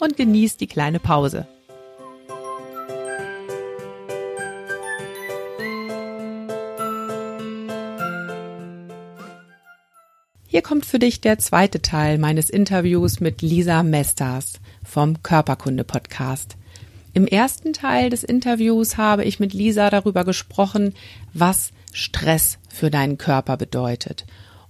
und genieß die kleine Pause. Hier kommt für dich der zweite Teil meines Interviews mit Lisa Mesters vom Körperkunde Podcast. Im ersten Teil des Interviews habe ich mit Lisa darüber gesprochen, was Stress für deinen Körper bedeutet.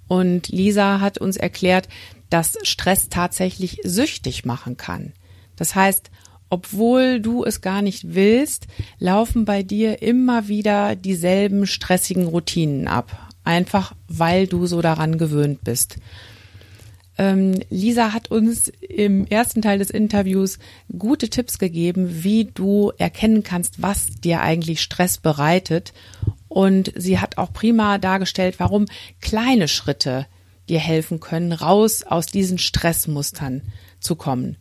Und Lisa hat uns erklärt, dass Stress tatsächlich süchtig machen kann. Das heißt, obwohl du es gar nicht willst, laufen bei dir immer wieder dieselben stressigen Routinen ab. Einfach weil du so daran gewöhnt bist. Ähm, Lisa hat uns im ersten Teil des Interviews gute Tipps gegeben, wie du erkennen kannst, was dir eigentlich Stress bereitet. Und sie hat auch prima dargestellt, warum kleine Schritte dir helfen können, raus aus diesen Stressmustern zu kommen.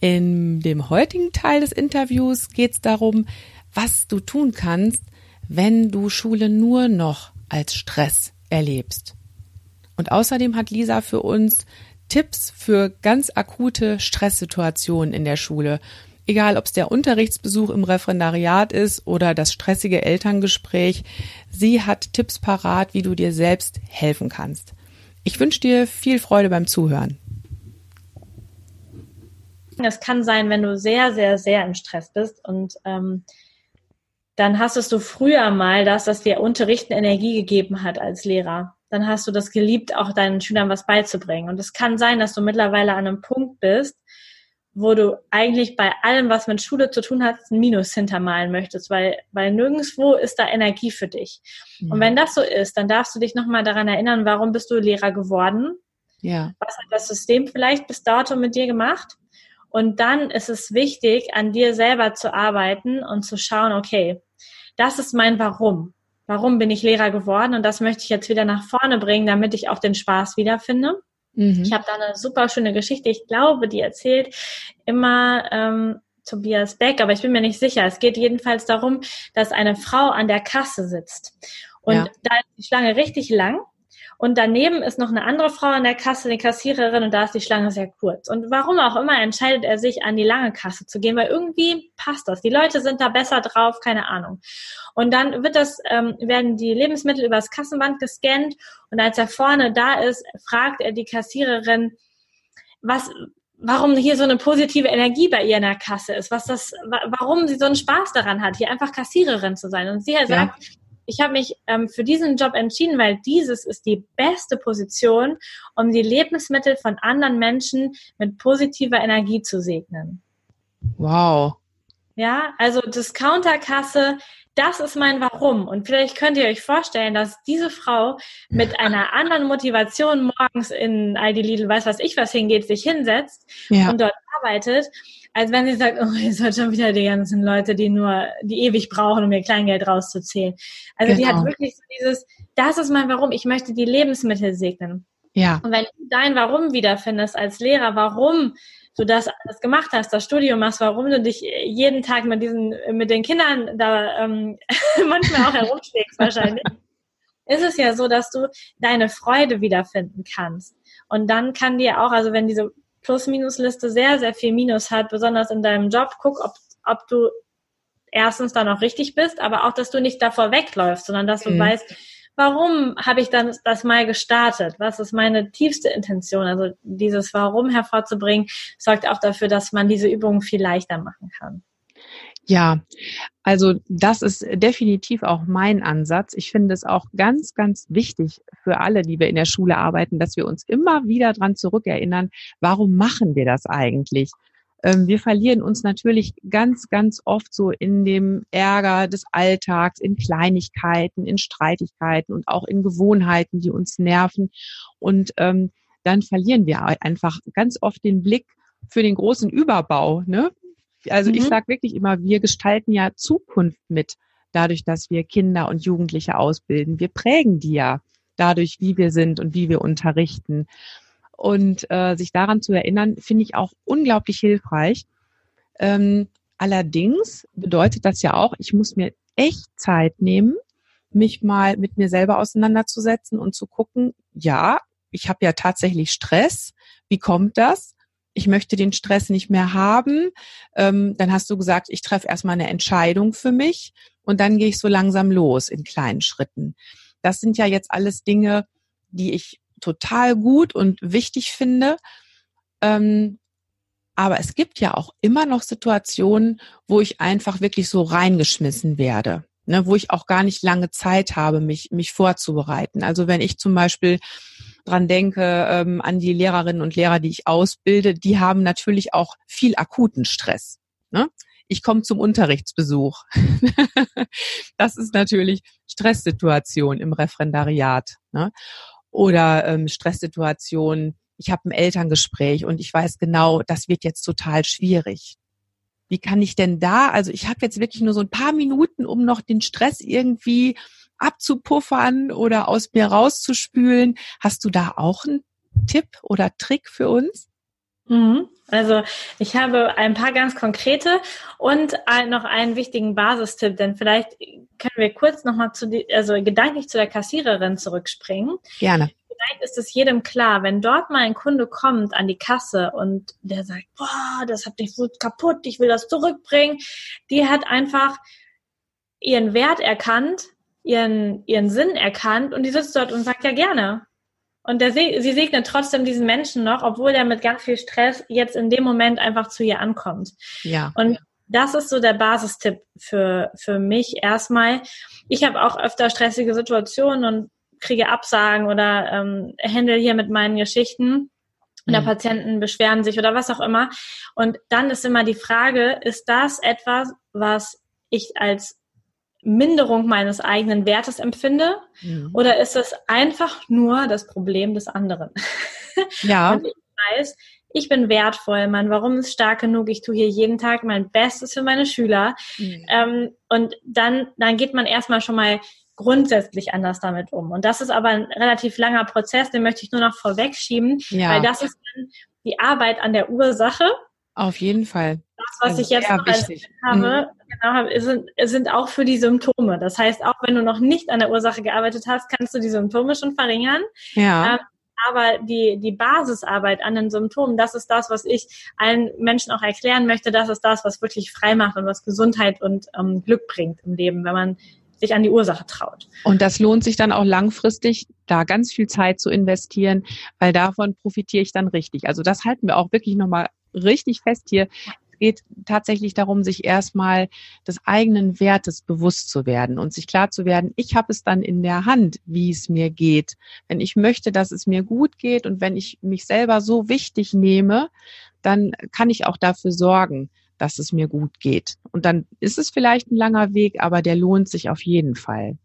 In dem heutigen Teil des Interviews geht es darum, was du tun kannst, wenn du Schule nur noch als Stress erlebst. Und außerdem hat Lisa für uns Tipps für ganz akute Stresssituationen in der Schule. Egal, ob es der Unterrichtsbesuch im Referendariat ist oder das stressige Elterngespräch, sie hat Tipps parat, wie du dir selbst helfen kannst. Ich wünsche dir viel Freude beim Zuhören. Es kann sein, wenn du sehr, sehr, sehr im Stress bist und ähm, dann hast du früher mal das, dass dir Unterrichten Energie gegeben hat als Lehrer. Dann hast du das geliebt, auch deinen Schülern was beizubringen. Und es kann sein, dass du mittlerweile an einem Punkt bist, wo du eigentlich bei allem, was mit Schule zu tun hat, ein Minus hintermalen möchtest, weil, weil nirgendwo ist da Energie für dich. Mhm. Und wenn das so ist, dann darfst du dich nochmal daran erinnern, warum bist du Lehrer geworden? Ja. Was hat das System vielleicht bis dato mit dir gemacht? Und dann ist es wichtig, an dir selber zu arbeiten und zu schauen, okay, das ist mein Warum. Warum bin ich Lehrer geworden? Und das möchte ich jetzt wieder nach vorne bringen, damit ich auch den Spaß wiederfinde. Mhm. Ich habe da eine super schöne Geschichte. Ich glaube, die erzählt immer ähm, Tobias Beck, aber ich bin mir nicht sicher. Es geht jedenfalls darum, dass eine Frau an der Kasse sitzt. Und ja. da ist die Schlange richtig lang und daneben ist noch eine andere Frau an der Kasse, die Kassiererin, und da ist die Schlange sehr kurz. Und warum auch immer entscheidet er sich, an die lange Kasse zu gehen, weil irgendwie passt das. Die Leute sind da besser drauf, keine Ahnung. Und dann wird das, ähm, werden die Lebensmittel übers Kassenband gescannt und als er vorne da ist, fragt er die Kassiererin, was, warum hier so eine positive Energie bei ihr in der Kasse ist, was das, warum sie so einen Spaß daran hat, hier einfach Kassiererin zu sein. Und sie sagt, ja ich habe mich ähm, für diesen Job entschieden, weil dieses ist die beste Position, um die Lebensmittel von anderen Menschen mit positiver Energie zu segnen. Wow. Ja, also Discounterkasse, das ist mein Warum. Und vielleicht könnt ihr euch vorstellen, dass diese Frau mit einer anderen Motivation morgens in Aldi Lidl, weiß was ich was hingeht, sich hinsetzt ja. und dort arbeitet, als wenn sie sagt, oh, jetzt hat schon wieder die ganzen Leute, die nur, die ewig brauchen, um ihr Kleingeld rauszuzählen. Also genau. die hat genau. wirklich so dieses, das ist mein Warum, ich möchte die Lebensmittel segnen. Ja. Und wenn du dein Warum wiederfindest als Lehrer, warum du das alles gemacht hast, das Studium machst, warum du dich jeden Tag mit diesen, mit den Kindern da ähm, manchmal auch herumschlägst wahrscheinlich, ist es ja so, dass du deine Freude wiederfinden kannst. Und dann kann dir auch, also wenn diese Plus-Minus-Liste sehr, sehr viel Minus hat, besonders in deinem Job, guck, ob, ob du erstens dann auch richtig bist, aber auch, dass du nicht davor wegläufst, sondern dass du mhm. weißt, warum habe ich dann das mal gestartet? Was ist meine tiefste Intention? Also dieses Warum hervorzubringen, sorgt auch dafür, dass man diese Übungen viel leichter machen kann. Ja, also das ist definitiv auch mein Ansatz. Ich finde es auch ganz, ganz wichtig für alle, die wir in der Schule arbeiten, dass wir uns immer wieder dran zurückerinnern, warum machen wir das eigentlich? Ähm, wir verlieren uns natürlich ganz, ganz oft so in dem Ärger des Alltags, in Kleinigkeiten, in Streitigkeiten und auch in Gewohnheiten, die uns nerven. Und ähm, dann verlieren wir einfach ganz oft den Blick für den großen Überbau. Ne? Also mhm. ich sage wirklich immer, wir gestalten ja Zukunft mit, dadurch, dass wir Kinder und Jugendliche ausbilden. Wir prägen die ja dadurch, wie wir sind und wie wir unterrichten. Und äh, sich daran zu erinnern, finde ich auch unglaublich hilfreich. Ähm, allerdings bedeutet das ja auch, ich muss mir echt Zeit nehmen, mich mal mit mir selber auseinanderzusetzen und zu gucken, ja, ich habe ja tatsächlich Stress. Wie kommt das? Ich möchte den Stress nicht mehr haben. Ähm, dann hast du gesagt, ich treffe erstmal eine Entscheidung für mich und dann gehe ich so langsam los in kleinen Schritten. Das sind ja jetzt alles Dinge, die ich total gut und wichtig finde. Ähm, aber es gibt ja auch immer noch Situationen, wo ich einfach wirklich so reingeschmissen werde, ne, wo ich auch gar nicht lange Zeit habe, mich, mich vorzubereiten. Also wenn ich zum Beispiel dran denke, ähm, an die Lehrerinnen und Lehrer, die ich ausbilde, die haben natürlich auch viel akuten Stress. Ne? Ich komme zum Unterrichtsbesuch. das ist natürlich Stresssituation im Referendariat. Ne? Oder ähm, Stresssituation, ich habe ein Elterngespräch und ich weiß genau, das wird jetzt total schwierig. Wie kann ich denn da, also ich habe jetzt wirklich nur so ein paar Minuten, um noch den Stress irgendwie abzupuffern oder aus mir rauszuspülen. Hast du da auch einen Tipp oder Trick für uns? Mhm. Also ich habe ein paar ganz konkrete und noch einen wichtigen Basistipp, denn vielleicht können wir kurz nochmal zu die, also gedanklich zu der Kassiererin zurückspringen. Gerne. Vielleicht ist es jedem klar, wenn dort mal ein Kunde kommt an die Kasse und der sagt, boah, das hat mich so kaputt, ich will das zurückbringen, die hat einfach ihren Wert erkannt, ihren, ihren Sinn erkannt und die sitzt dort und sagt ja gerne. Und der, sie segnet trotzdem diesen Menschen noch, obwohl er mit ganz viel Stress jetzt in dem Moment einfach zu ihr ankommt. Ja. Und das ist so der Basistipp für, für mich erstmal. Ich habe auch öfter stressige Situationen und kriege Absagen oder ähm, handle hier mit meinen Geschichten. Oder mhm. Patienten beschweren sich oder was auch immer. Und dann ist immer die Frage, ist das etwas, was ich als Minderung meines eigenen Wertes empfinde? Mhm. Oder ist es einfach nur das Problem des anderen? Ja. Und ich weiß, ich bin wertvoll, mein Warum ist stark genug, ich tue hier jeden Tag mein Bestes für meine Schüler. Mhm. Ähm, und dann, dann geht man erstmal schon mal grundsätzlich anders damit um. Und das ist aber ein relativ langer Prozess, den möchte ich nur noch vorwegschieben, ja. weil das ist dann die Arbeit an der Ursache. Auf jeden Fall. Das, was also ich jetzt noch habe, mhm. genau, sind, sind auch für die Symptome. Das heißt, auch wenn du noch nicht an der Ursache gearbeitet hast, kannst du die Symptome schon verringern. Ja. Ähm, aber die, die Basisarbeit an den Symptomen, das ist das, was ich allen Menschen auch erklären möchte. Das ist das, was wirklich frei macht und was Gesundheit und ähm, Glück bringt im Leben, wenn man sich an die Ursache traut. Und das lohnt sich dann auch langfristig, da ganz viel Zeit zu investieren, weil davon profitiere ich dann richtig. Also das halten wir auch wirklich nochmal richtig fest hier. Es geht tatsächlich darum, sich erstmal des eigenen Wertes bewusst zu werden und sich klar zu werden, ich habe es dann in der Hand, wie es mir geht. Wenn ich möchte, dass es mir gut geht und wenn ich mich selber so wichtig nehme, dann kann ich auch dafür sorgen, dass es mir gut geht. Und dann ist es vielleicht ein langer Weg, aber der lohnt sich auf jeden Fall.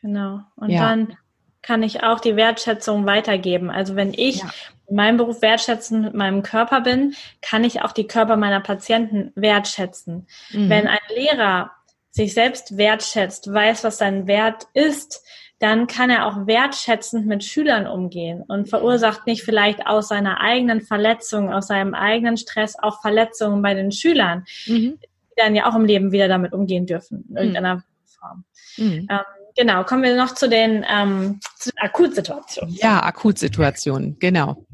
Genau. Und ja. dann kann ich auch die Wertschätzung weitergeben. Also wenn ich ja. in meinem Beruf wertschätzend mit meinem Körper bin, kann ich auch die Körper meiner Patienten wertschätzen. Mhm. Wenn ein Lehrer sich selbst wertschätzt, weiß, was sein Wert ist, dann kann er auch wertschätzend mit Schülern umgehen und verursacht nicht vielleicht aus seiner eigenen Verletzung, aus seinem eigenen Stress auch Verletzungen bei den Schülern, mhm. die dann ja auch im Leben wieder damit umgehen dürfen, in irgendeiner mhm. Form. Mhm. Ähm, genau, kommen wir noch zu den, ähm, zu den Akutsituationen. Ja, Akutsituationen, genau.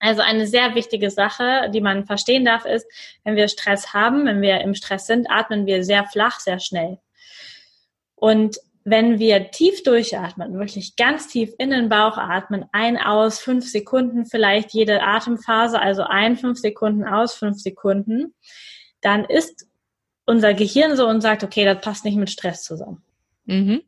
Also eine sehr wichtige Sache, die man verstehen darf, ist, wenn wir Stress haben, wenn wir im Stress sind, atmen wir sehr flach, sehr schnell. Und wenn wir tief durchatmen, wirklich ganz tief in den Bauch atmen, ein, aus, fünf Sekunden, vielleicht jede Atemphase, also ein, fünf Sekunden, aus, fünf Sekunden, dann ist unser Gehirn so und sagt, okay, das passt nicht mit Stress zusammen. Mhm.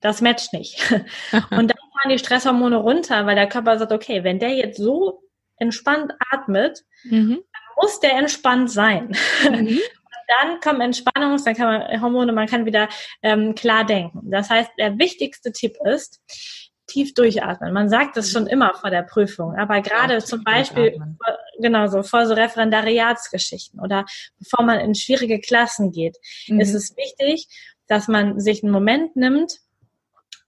Das matcht nicht. und dann fahren die Stresshormone runter, weil der Körper sagt, okay, wenn der jetzt so entspannt atmet, mhm. muss der entspannt sein. Mhm dann kommen Entspannungs-, dann kann man Hormone, man kann wieder ähm, klar denken. Das heißt, der wichtigste Tipp ist, tief durchatmen. Man sagt das schon immer vor der Prüfung, aber gerade ja, zum Beispiel, genau so, vor so Referendariatsgeschichten oder bevor man in schwierige Klassen geht, mhm. ist es wichtig, dass man sich einen Moment nimmt,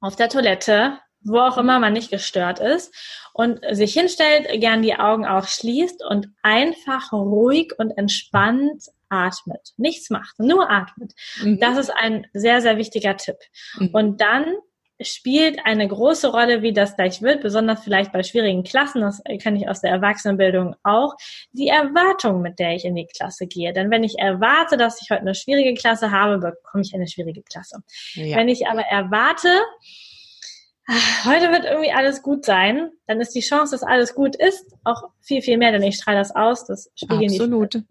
auf der Toilette, wo auch immer man nicht gestört ist und sich hinstellt, gern die Augen auch schließt und einfach ruhig und entspannt atmet. Nichts macht, nur atmet. Mhm. Das ist ein sehr, sehr wichtiger Tipp. Mhm. Und dann spielt eine große Rolle, wie das gleich wird, besonders vielleicht bei schwierigen Klassen, das kann ich aus der Erwachsenenbildung auch, die Erwartung, mit der ich in die Klasse gehe. Denn wenn ich erwarte, dass ich heute eine schwierige Klasse habe, bekomme ich eine schwierige Klasse. Ja. Wenn ich aber erwarte, heute wird irgendwie alles gut sein, dann ist die Chance, dass alles gut ist, auch viel, viel mehr, denn ich strahle das aus, das spiegeln Absolut. die.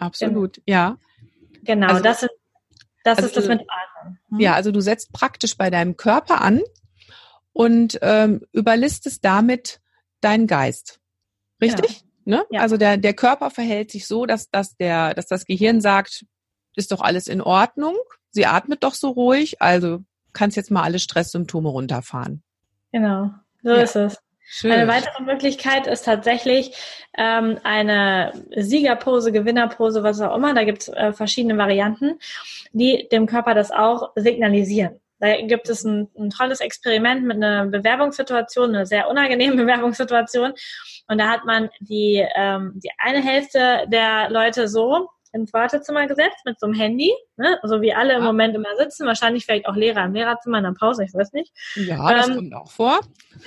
Absolut, genau. ja. Genau, also, das, sind, das also ist das mit Atmen. Hm? Ja, also du setzt praktisch bei deinem Körper an und ähm, überlistest damit deinen Geist. Richtig? Genau. Ne? Ja. Also der, der Körper verhält sich so, dass, dass, der, dass das Gehirn sagt, ist doch alles in Ordnung, sie atmet doch so ruhig, also kannst jetzt mal alle Stresssymptome runterfahren. Genau, so ja. ist es. Schön. Eine weitere Möglichkeit ist tatsächlich ähm, eine Siegerpose, Gewinnerpose, was auch immer. Da gibt es äh, verschiedene Varianten, die dem Körper das auch signalisieren. Da gibt es ein, ein tolles Experiment mit einer Bewerbungssituation, eine sehr unangenehme Bewerbungssituation. Und da hat man die, ähm, die eine Hälfte der Leute so ins Wartezimmer gesetzt mit so einem Handy, ne? so wie alle im Moment immer sitzen, wahrscheinlich vielleicht auch Lehrer im Lehrerzimmer in der Pause, ich weiß nicht. Ja, das ähm, kommt auch vor.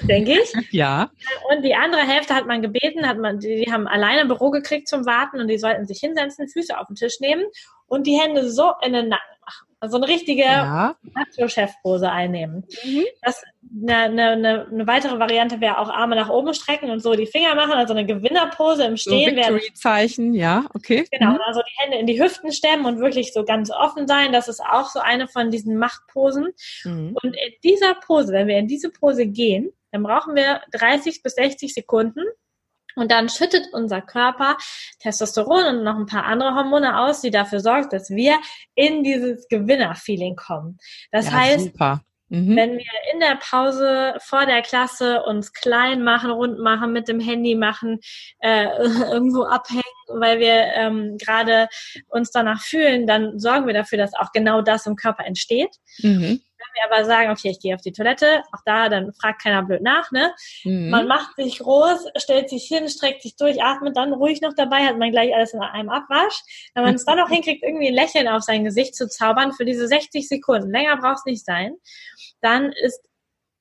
Denke ich. ja. Und die andere Hälfte hat man gebeten, hat man, die, die haben alleine ein Büro gekriegt zum Warten und die sollten sich hinsetzen, Füße auf den Tisch nehmen und die Hände so in den Nacken. Also eine richtige ja. Macho-Chef-Pose einnehmen. Mhm. Das, eine, eine, eine weitere Variante wäre auch Arme nach oben strecken und so die Finger machen, also eine Gewinnerpose im Stehen. So Victory-Zeichen, ja, okay. Genau, mhm. also die Hände in die Hüften stemmen und wirklich so ganz offen sein. Das ist auch so eine von diesen Machtposen. Mhm. Und in dieser Pose, wenn wir in diese Pose gehen, dann brauchen wir 30 bis 60 Sekunden und dann schüttet unser Körper Testosteron und noch ein paar andere Hormone aus, die dafür sorgt, dass wir in dieses Gewinnerfeeling kommen. Das ja, heißt, super. Mhm. Wenn wir in der Pause vor der Klasse uns klein machen, rund machen, mit dem Handy machen, äh, irgendwo abhängen, weil wir ähm, gerade uns danach fühlen, dann sorgen wir dafür, dass auch genau das im Körper entsteht. Mhm wir aber sagen, okay, ich gehe auf die Toilette, auch da, dann fragt keiner blöd nach, ne? Mhm. Man macht sich groß, stellt sich hin, streckt sich durch, atmet dann ruhig noch dabei, hat man gleich alles in einem Abwasch. Wenn man es dann noch hinkriegt, irgendwie ein Lächeln auf sein Gesicht zu zaubern für diese 60 Sekunden, länger braucht es nicht sein, dann ist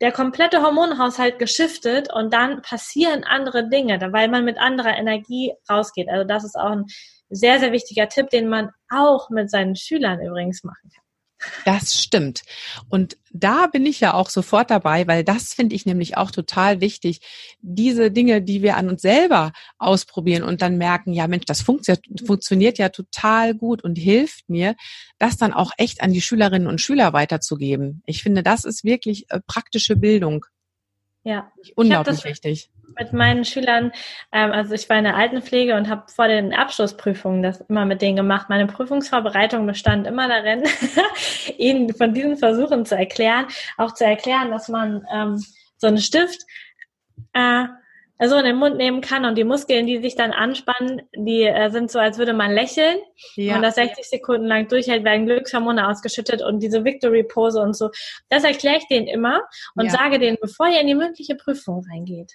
der komplette Hormonhaushalt geschiftet und dann passieren andere Dinge, weil man mit anderer Energie rausgeht. Also das ist auch ein sehr, sehr wichtiger Tipp, den man auch mit seinen Schülern übrigens machen kann. Das stimmt. Und da bin ich ja auch sofort dabei, weil das finde ich nämlich auch total wichtig. Diese Dinge, die wir an uns selber ausprobieren und dann merken, ja Mensch, das funktioniert ja total gut und hilft mir, das dann auch echt an die Schülerinnen und Schüler weiterzugeben. Ich finde, das ist wirklich äh, praktische Bildung. Ja. Unglaublich wichtig mit meinen Schülern, ähm, also ich war in der Altenpflege und habe vor den Abschlussprüfungen das immer mit denen gemacht. Meine Prüfungsvorbereitung bestand immer darin, ihnen von diesen Versuchen zu erklären, auch zu erklären, dass man ähm, so einen Stift äh, so in den Mund nehmen kann und die Muskeln, die sich dann anspannen, die äh, sind so, als würde man lächeln. Ja. Und das 60 Sekunden lang durchhält, werden Glückshormone ausgeschüttet und diese Victory-Pose und so. Das erkläre ich denen immer und ja. sage denen, bevor ihr in die mündliche Prüfung reingeht,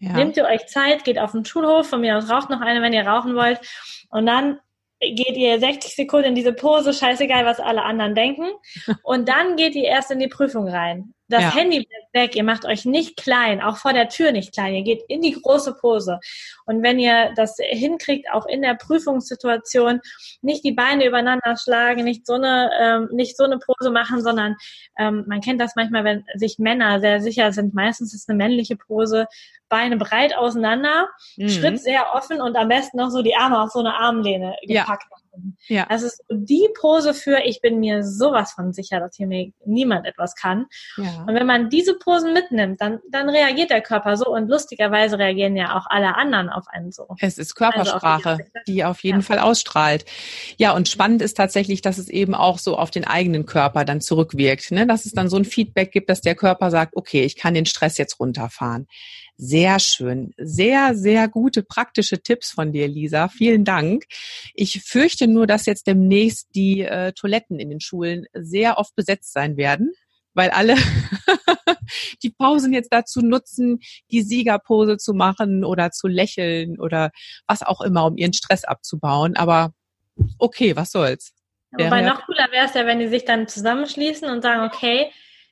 ja. Nehmt ihr euch Zeit, geht auf den Schulhof, von mir aus raucht noch eine, wenn ihr rauchen wollt. Und dann geht ihr 60 Sekunden in diese Pose, scheißegal, was alle anderen denken. Und dann geht ihr erst in die Prüfung rein. Das ja. Handy bleibt weg, ihr macht euch nicht klein, auch vor der Tür nicht klein, ihr geht in die große Pose. Und wenn ihr das hinkriegt, auch in der Prüfungssituation, nicht die Beine übereinander schlagen, nicht so eine, ähm, nicht so eine Pose machen, sondern ähm, man kennt das manchmal, wenn sich Männer sehr sicher sind, meistens ist es eine männliche Pose, Beine breit auseinander, mhm. Schritt sehr offen und am besten noch so die Arme auf so eine Armlehne gepackt. Ja Ja. Das ist die Pose für, ich bin mir sowas von sicher, dass hier mir niemand etwas kann. Ja. Und wenn man diese Posen mitnimmt, dann, dann reagiert der Körper so und lustigerweise reagieren ja auch alle anderen auf einen so. Es ist Körpersprache, also auf die, auf jeden ja. Fall ausstrahlt. Ja, und spannend ist tatsächlich, dass es eben auch so auf den eigenen Körper dann zurückwirkt, ne? dass es dann so ein Feedback gibt, dass der Körper sagt, okay, ich kann den Stress jetzt runterfahren. Sehr schön. Sehr, sehr gute praktische Tipps von dir, Lisa. Vielen Dank. Ich fürchte nur, dass jetzt demnächst die äh, Toiletten in den Schulen sehr oft besetzt sein werden, weil alle die Pausen jetzt dazu nutzen, die Siegerpose zu machen oder zu lächeln oder was auch immer, um ihren Stress abzubauen. Aber okay, was soll's. Wobei noch cooler wäre es ja, wenn die sich dann zusammenschließen und sagen, okay,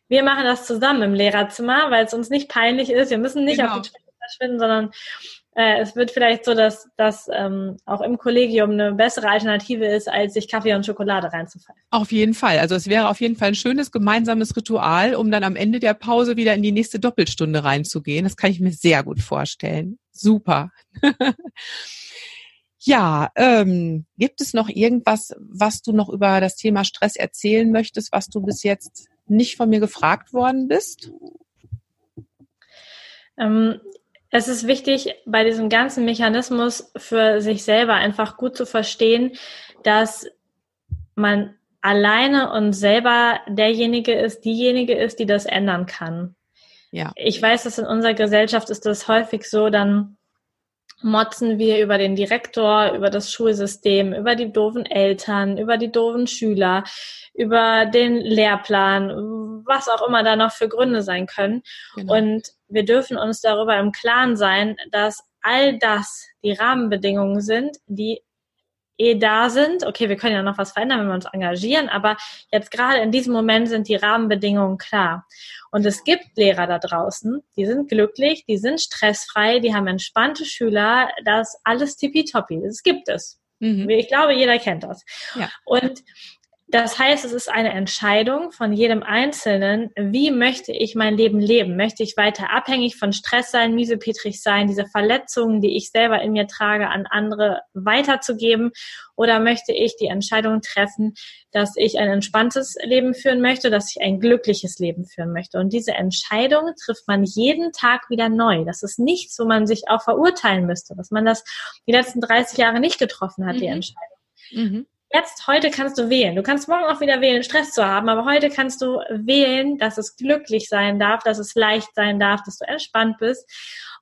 wir machen das zusammen im Lehrerzimmer, weil es uns nicht peinlich ist. Wir müssen nicht genau. auf die Toilette verschwinden, sondern äh, es wird vielleicht so, dass das ähm, auch im Kollegium eine bessere Alternative ist, als sich Kaffee und Schokolade reinzufallen. Auf jeden Fall. Also es wäre auf jeden Fall ein schönes gemeinsames Ritual, um dann am Ende der Pause wieder in die nächste Doppelstunde reinzugehen. Das kann ich mir sehr gut vorstellen. Super. Ja, ähm, gibt es noch irgendwas, was du noch über das Thema Stress erzählen möchtest, was du bis jetzt nicht von mir gefragt worden bist? Ähm, es ist wichtig, bei diesem ganzen Mechanismus für sich selber einfach gut zu verstehen, dass man alleine und selber derjenige ist, diejenige ist, die das ändern kann. Ja. Ich weiß, dass in unserer Gesellschaft ist das häufig so, dann motzen wir über den Direktor, über das Schulsystem, über die doofen Eltern, über die doofen Schüler, über den Lehrplan, was auch immer da noch für Gründe sein können. Genau. Und wir dürfen uns darüber im Klaren sein, dass all das die Rahmenbedingungen sind, die eh da sind. Okay, wir können ja noch was verändern, wenn wir uns engagieren, aber jetzt gerade in diesem Moment sind die Rahmenbedingungen klar. Und es gibt Lehrer da draußen, die sind glücklich, die sind stressfrei, die haben entspannte Schüler, das alles tippitoppi. Das gibt es. Mhm. Ich glaube, jeder kennt das. Ja. Und das heißt, es ist eine Entscheidung von jedem Einzelnen, wie möchte ich mein Leben leben? Möchte ich weiter abhängig von Stress sein, miesepetrig sein, diese Verletzungen, die ich selber in mir trage, an andere weiterzugeben? Oder möchte ich die Entscheidung treffen, dass ich ein entspanntes Leben führen möchte, dass ich ein glückliches Leben führen möchte? Und diese Entscheidung trifft man jeden Tag wieder neu. Das ist nichts, wo man sich auch verurteilen müsste, dass man das die letzten 30 Jahre nicht getroffen hat, mhm. die Entscheidung. Mhm jetzt, heute kannst du wählen. Du kannst morgen auch wieder wählen, Stress zu haben, aber heute kannst du wählen, dass es glücklich sein darf, dass es leicht sein darf, dass du entspannt bist.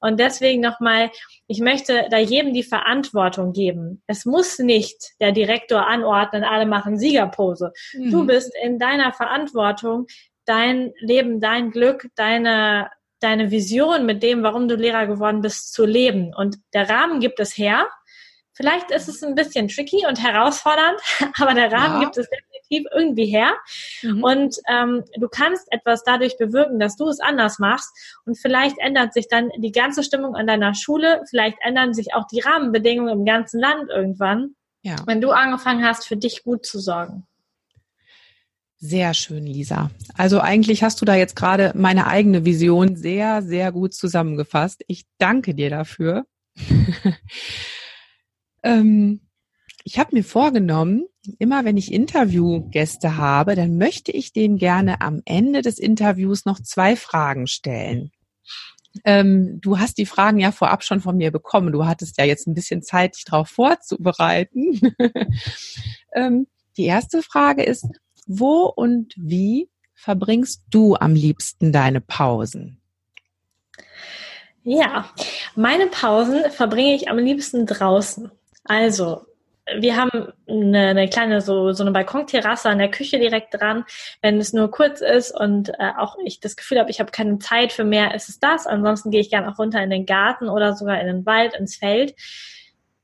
Und deswegen nochmal, ich möchte da jedem die Verantwortung geben. Es muss nicht der Direktor anordnen, alle machen Siegerpose. Mhm. Du bist in deiner Verantwortung, dein Leben, dein Glück, deine, deine Vision mit dem, warum du Lehrer geworden bist, zu leben. Und der Rahmen gibt es her. Vielleicht ist es ein bisschen tricky und herausfordernd, aber der Rahmen ja. gibt es definitiv irgendwie her. Mhm. Und ähm, du kannst etwas dadurch bewirken, dass du es anders machst. Und vielleicht ändert sich dann die ganze Stimmung an deiner Schule. Vielleicht ändern sich auch die Rahmenbedingungen im ganzen Land irgendwann, ja. wenn du angefangen hast, für dich gut zu sorgen. Sehr schön, Lisa. Also eigentlich hast du da jetzt gerade meine eigene Vision sehr, sehr gut zusammengefasst. Ich danke dir dafür. Ähm, ich habe mir vorgenommen, immer wenn ich Interviewgäste habe, dann möchte ich denen gerne am Ende des Interviews noch zwei Fragen stellen. Ähm, du hast die Fragen ja vorab schon von mir bekommen. Du hattest ja jetzt ein bisschen Zeit, dich darauf vorzubereiten. ähm, die erste Frage ist, wo und wie verbringst du am liebsten deine Pausen? Ja, meine Pausen verbringe ich am liebsten draußen. Also, wir haben eine, eine kleine so so eine Balkonterrasse an der Küche direkt dran. Wenn es nur kurz ist und äh, auch ich das Gefühl habe, ich habe keine Zeit für mehr, ist es das. Ansonsten gehe ich gerne auch runter in den Garten oder sogar in den Wald, ins Feld,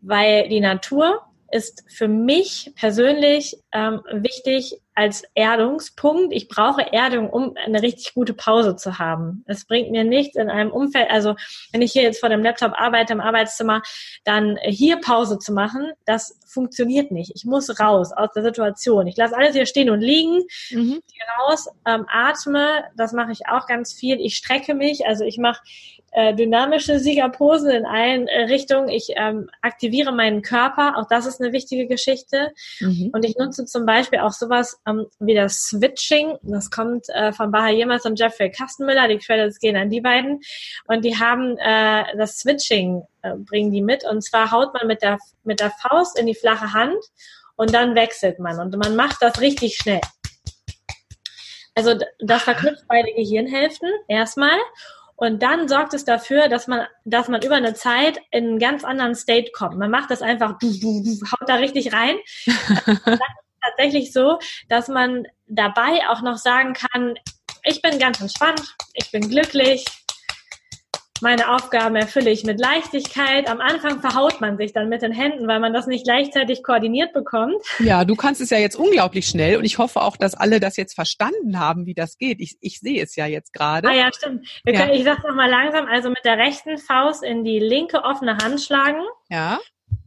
weil die Natur ist für mich persönlich ähm, wichtig als Erdungspunkt. Ich brauche Erdung, um eine richtig gute Pause zu haben. Es bringt mir nichts in einem Umfeld, also wenn ich hier jetzt vor dem Laptop arbeite im Arbeitszimmer, dann hier Pause zu machen, das funktioniert nicht. Ich muss raus aus der Situation. Ich lasse alles hier stehen und liegen, mhm. raus, ähm, atme, das mache ich auch ganz viel. Ich strecke mich, also ich mache äh, dynamische Siegerposen in allen äh, Richtungen. Ich ähm, aktiviere meinen Körper, auch das ist eine wichtige Geschichte. Mhm. Und ich nutze zum Beispiel auch sowas ähm, wie das Switching. Das kommt äh, von Baha Yilmaz und Jeffrey Kastenmüller. Die Credits gehen an die beiden. Und die haben äh, das Switching, äh, bringen die mit. Und zwar haut man mit der, mit der Faust in die flache Hand und dann wechselt man. Und man macht das richtig schnell. Also das verknüpft beide Gehirnhälften erstmal. Und dann sorgt es dafür, dass man, dass man über eine Zeit in einen ganz anderen State kommt. Man macht das einfach, du, du, du, haut da richtig rein. dann ist es tatsächlich so, dass man dabei auch noch sagen kann, ich bin ganz entspannt, ich bin glücklich, meine Aufgaben erfülle ich mit Leichtigkeit. Am Anfang verhaut man sich dann mit den Händen, weil man das nicht gleichzeitig koordiniert bekommt. Ja, du kannst es ja jetzt unglaublich schnell und ich hoffe auch, dass alle das jetzt verstanden haben, wie das geht. Ich, ich sehe es ja jetzt gerade. Ah ja, stimmt. Wir können, Ich sage nochmal langsam, also mit der rechten Faust in die linke offene Hand schlagen. Ja.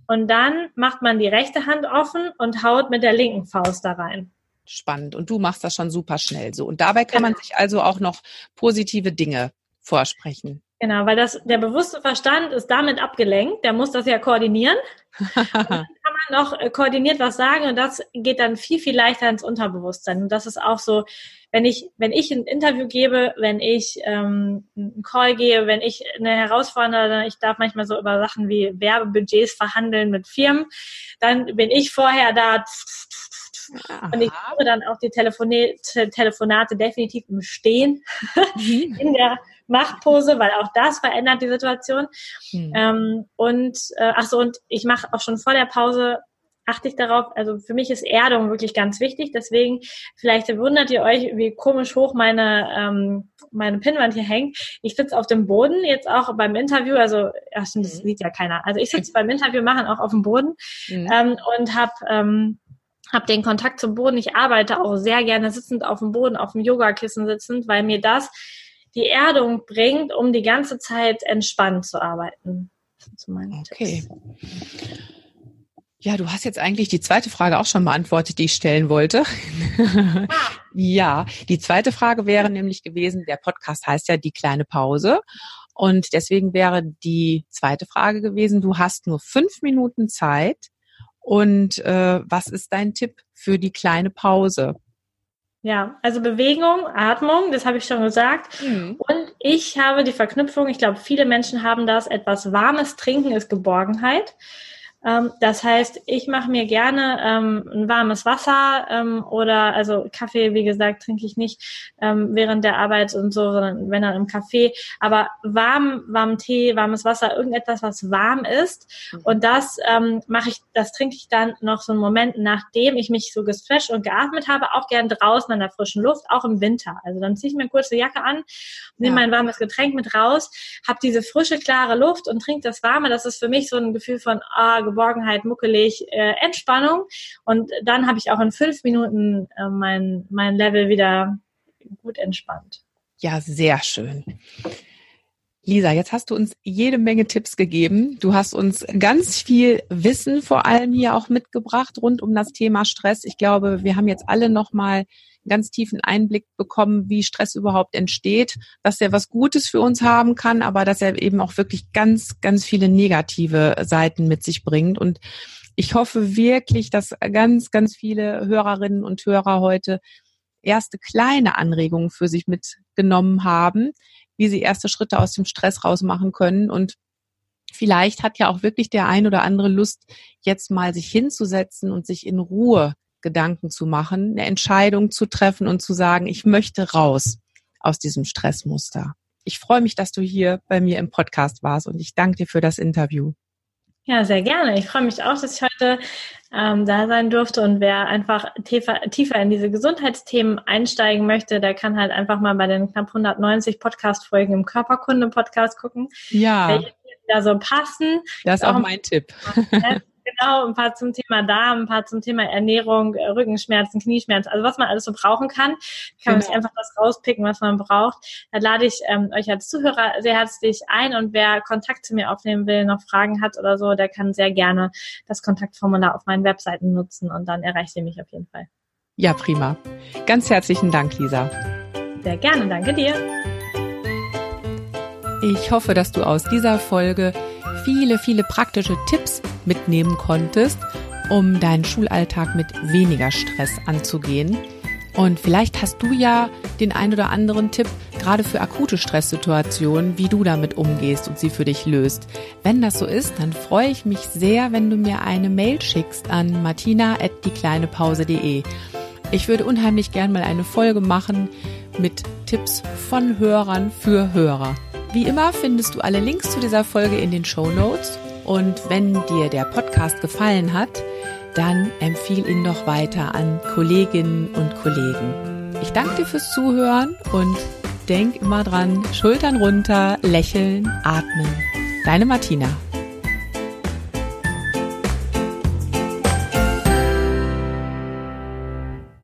Und dann macht man die rechte Hand offen und haut mit der linken Faust da rein spannend. Und du machst das schon super schnell so. Und dabei kann man genau. sich also auch noch positive Dinge vorsprechen. Genau, weil das, der bewusste Verstand ist damit abgelenkt, der muss das ja koordinieren. und dann kann man noch äh, koordiniert was sagen und das geht dann viel, viel leichter ins Unterbewusstsein. Und das ist auch so, wenn ich, wenn ich ein Interview gebe, wenn ich ähm, einen Call gehe, wenn ich eine Herausforderung, ich darf manchmal so über Sachen wie Werbebudgets verhandeln mit Firmen, dann bin ich vorher da Aha. und ich höre dann auch die Telefonate definitiv im Stehen mhm. in der Machtpose, weil auch das verändert die Situation. Hm. Ähm, und äh, ach so, und ich mache auch schon vor der Pause achte ich darauf, also für mich ist Erdung wirklich ganz wichtig, deswegen vielleicht wundert ihr euch, wie komisch hoch meine, ähm, meine Pinnwand hier hängt. Ich sitze auf dem Boden, jetzt auch beim Interview, also, ach stimmt, das mhm. sieht ja keiner. Also ich sitze beim Interview machen auch auf dem Boden mhm. ähm, und habe ähm, hab den Kontakt zum Boden. Ich arbeite auch sehr gerne sitzend auf dem Boden, auf dem Yogakissen sitzend, weil mir das die Erdung bringt, um die ganze Zeit entspannt zu arbeiten. okay. Tipps. Ja, du hast jetzt eigentlich die zweite Frage auch schon beantwortet, die ich stellen wollte. Ah. ja, die zweite Frage wäre nämlich gewesen, der Podcast heißt ja die kleine Pause. Und deswegen wäre die zweite Frage gewesen, du hast nur fünf Minuten Zeit. Und äh, was ist dein Tipp für die kleine Pause? Ja, also Bewegung, Atmung, das habe ich schon gesagt. Mhm. Und ich habe die Verknüpfung, ich glaube, viele Menschen haben das, etwas warmes Trinken ist Geborgenheit. Ähm, das heißt, ich mache mir gerne ähm, ein warmes Wasser ähm, oder also Kaffee, wie gesagt, trinke ich nicht ähm, während der Arbeit und so, sondern wenn dann im Kaffee. Aber warm, warmen Tee, warmes Wasser, irgendetwas, was warm ist. Mhm. Und das ähm, mache ich, das trinke ich dann noch so einen Moment, nachdem ich mich so gestretcht und geatmet habe, auch gern draußen an der frischen Luft, auch im Winter. Also dann ziehe ich mir eine kurze Jacke an, nehme ja. mein warmes Getränk mit raus, habe diese frische, klare Luft und trinke das Warme. Das ist für mich so ein Gefühl von ah, Geborgenheit, muckelig, äh, Entspannung. Und dann habe ich auch in fünf Minuten äh, mein, mein Level wieder gut entspannt. Ja, sehr schön. Lisa, jetzt hast du uns jede Menge Tipps gegeben. Du hast uns ganz viel Wissen vor allem hier auch mitgebracht rund um das Thema Stress. Ich glaube, wir haben jetzt alle nochmal einen ganz tiefen Einblick bekommen, wie Stress überhaupt entsteht, dass er was Gutes für uns haben kann, aber dass er eben auch wirklich ganz, ganz viele negative Seiten mit sich bringt. Und ich hoffe wirklich, dass ganz, ganz viele Hörerinnen und Hörer heute erste kleine Anregungen für sich mitgenommen haben, wie sie erste Schritte aus dem Stress rausmachen können. Und vielleicht hat ja auch wirklich der ein oder andere Lust, jetzt mal sich hinzusetzen und sich in Ruhe Gedanken zu machen, eine Entscheidung zu treffen und zu sagen, ich möchte raus aus diesem Stressmuster. Ich freue mich, dass du hier bei mir im Podcast warst und ich danke dir für das Interview. Ja, sehr gerne. Ich freue mich auch, dass ich heute ähm, da sein durfte und wer einfach tiefer, tiefer in diese Gesundheitsthemen einsteigen möchte, der kann halt einfach mal bei den knapp 190 Podcast-Folgen im Körperkunde-Podcast gucken. Ja. Welche da so passen. Das ist auch mein Tipp. Genau, ein paar zum Thema Darm, ein paar zum Thema Ernährung, äh, Rückenschmerzen, Knieschmerzen, also was man alles so brauchen kann. Kann genau. man sich einfach das rauspicken, was man braucht. Da lade ich ähm, euch als Zuhörer sehr herzlich ein und wer Kontakt zu mir aufnehmen will, noch Fragen hat oder so, der kann sehr gerne das Kontaktformular auf meinen Webseiten nutzen und dann erreicht ihr mich auf jeden Fall. Ja, prima. Ganz herzlichen Dank, Lisa. Sehr gerne, danke dir. Ich hoffe, dass du aus dieser Folge viele, viele praktische Tipps mitnehmen konntest, um deinen Schulalltag mit weniger Stress anzugehen. Und vielleicht hast du ja den ein oder anderen Tipp, gerade für akute Stresssituationen, wie du damit umgehst und sie für dich löst. Wenn das so ist, dann freue ich mich sehr, wenn du mir eine Mail schickst an martina.diekleinepause.de. Ich würde unheimlich gern mal eine Folge machen mit Tipps von Hörern für Hörer. Wie immer findest du alle Links zu dieser Folge in den Show Notes. Und wenn dir der Podcast gefallen hat, dann empfiehl ihn doch weiter an Kolleginnen und Kollegen. Ich danke dir fürs Zuhören und denk immer dran, Schultern runter, lächeln, atmen. Deine Martina.